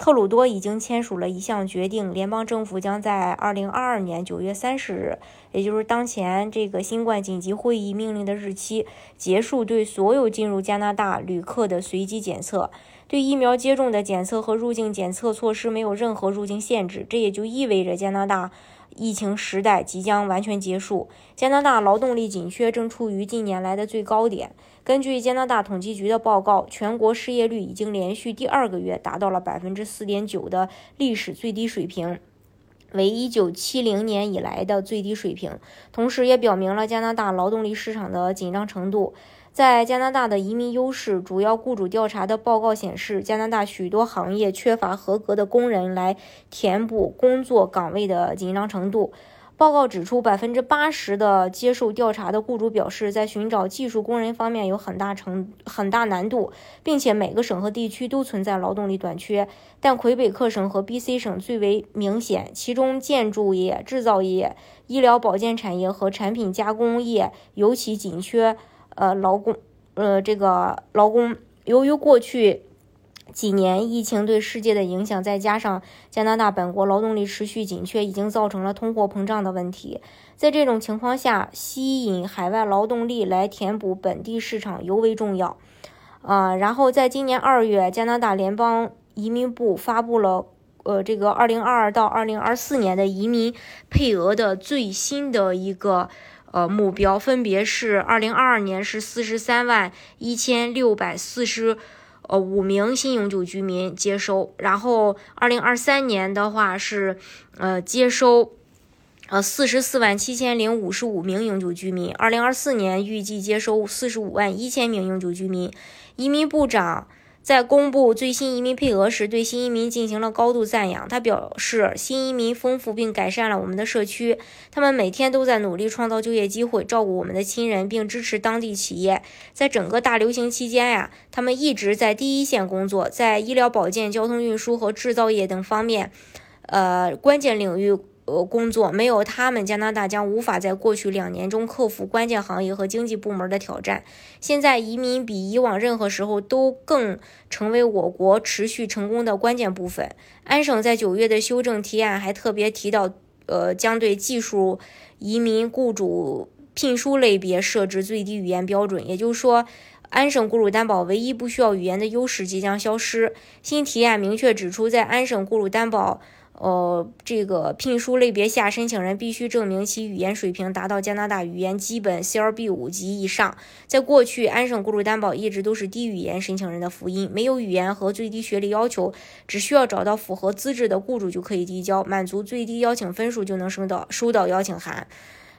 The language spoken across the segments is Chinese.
特鲁多已经签署了一项决定，联邦政府将在二零二二年九月三十日，也就是当前这个新冠紧急会议命令的日期，结束对所有进入加拿大旅客的随机检测。对疫苗接种的检测和入境检测措施没有任何入境限制，这也就意味着加拿大。疫情时代即将完全结束，加拿大劳动力紧缺正处于近年来的最高点。根据加拿大统计局的报告，全国失业率已经连续第二个月达到了百分之四点九的历史最低水平，为一九七零年以来的最低水平，同时也表明了加拿大劳动力市场的紧张程度。在加拿大的移民优势主要雇主调查的报告显示，加拿大许多行业缺乏合格的工人来填补工作岗位的紧张程度。报告指出，百分之八十的接受调查的雇主表示，在寻找技术工人方面有很大程很大难度，并且每个省和地区都存在劳动力短缺，但魁北克省和 BC 省最为明显，其中建筑业、制造业、医疗保健产业和产品加工业尤其紧缺。呃，劳工，呃，这个劳工，由于过去几年疫情对世界的影响，再加上加拿大本国劳动力持续紧缺，已经造成了通货膨胀的问题。在这种情况下，吸引海外劳动力来填补本地市场尤为重要。啊，然后在今年二月，加拿大联邦移民部发布了呃这个二零二二到二零二四年的移民配额的最新的一个。呃，目标分别是二零二二年是四十三万一千六百四十呃五名新永久居民接收，然后二零二三年的话是呃接收呃四十四万七千零五十五名永久居民，二零二四年预计接收四十五万一千名永久居民，移民部长。在公布最新移民配额时，对新移民进行了高度赞扬。他表示，新移民丰富并改善了我们的社区，他们每天都在努力创造就业机会，照顾我们的亲人，并支持当地企业。在整个大流行期间呀，他们一直在第一线工作，在医疗保健、交通运输和制造业等方面，呃，关键领域。呃，工作没有他们，加拿大将无法在过去两年中克服关键行业和经济部门的挑战。现在，移民比以往任何时候都更成为我国持续成功的关键部分。安省在九月的修正提案还特别提到，呃，将对技术移民雇主聘书类别设置最低语言标准，也就是说，安省雇主担保唯一不需要语言的优势即将消失。新提案明确指出，在安省雇主担保。呃，这个聘书类别下，申请人必须证明其语言水平达到加拿大语言基本 CLB 五级以上。在过去，安省雇主担保一直都是低语言申请人的福音，没有语言和最低学历要求，只需要找到符合资质的雇主就可以递交，满足最低邀请分数就能收到收到邀请函。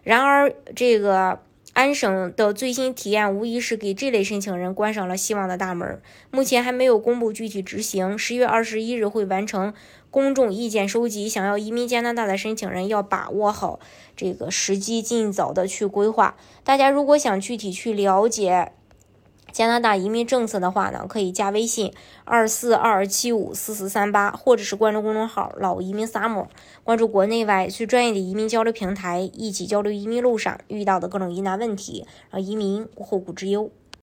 然而，这个。安省的最新提案无疑是给这类申请人关上了希望的大门。目前还没有公布具体执行。十月二十一日会完成公众意见收集。想要移民加拿大的申请人要把握好这个时机，尽早的去规划。大家如果想具体去了解，加拿大移民政策的话呢，可以加微信二四二二七五四四三八，或者是关注公众号“老移民萨摩关注国内外最专业的移民交流平台，一起交流移民路上遇到的各种疑难问题，让移民无后顾之忧。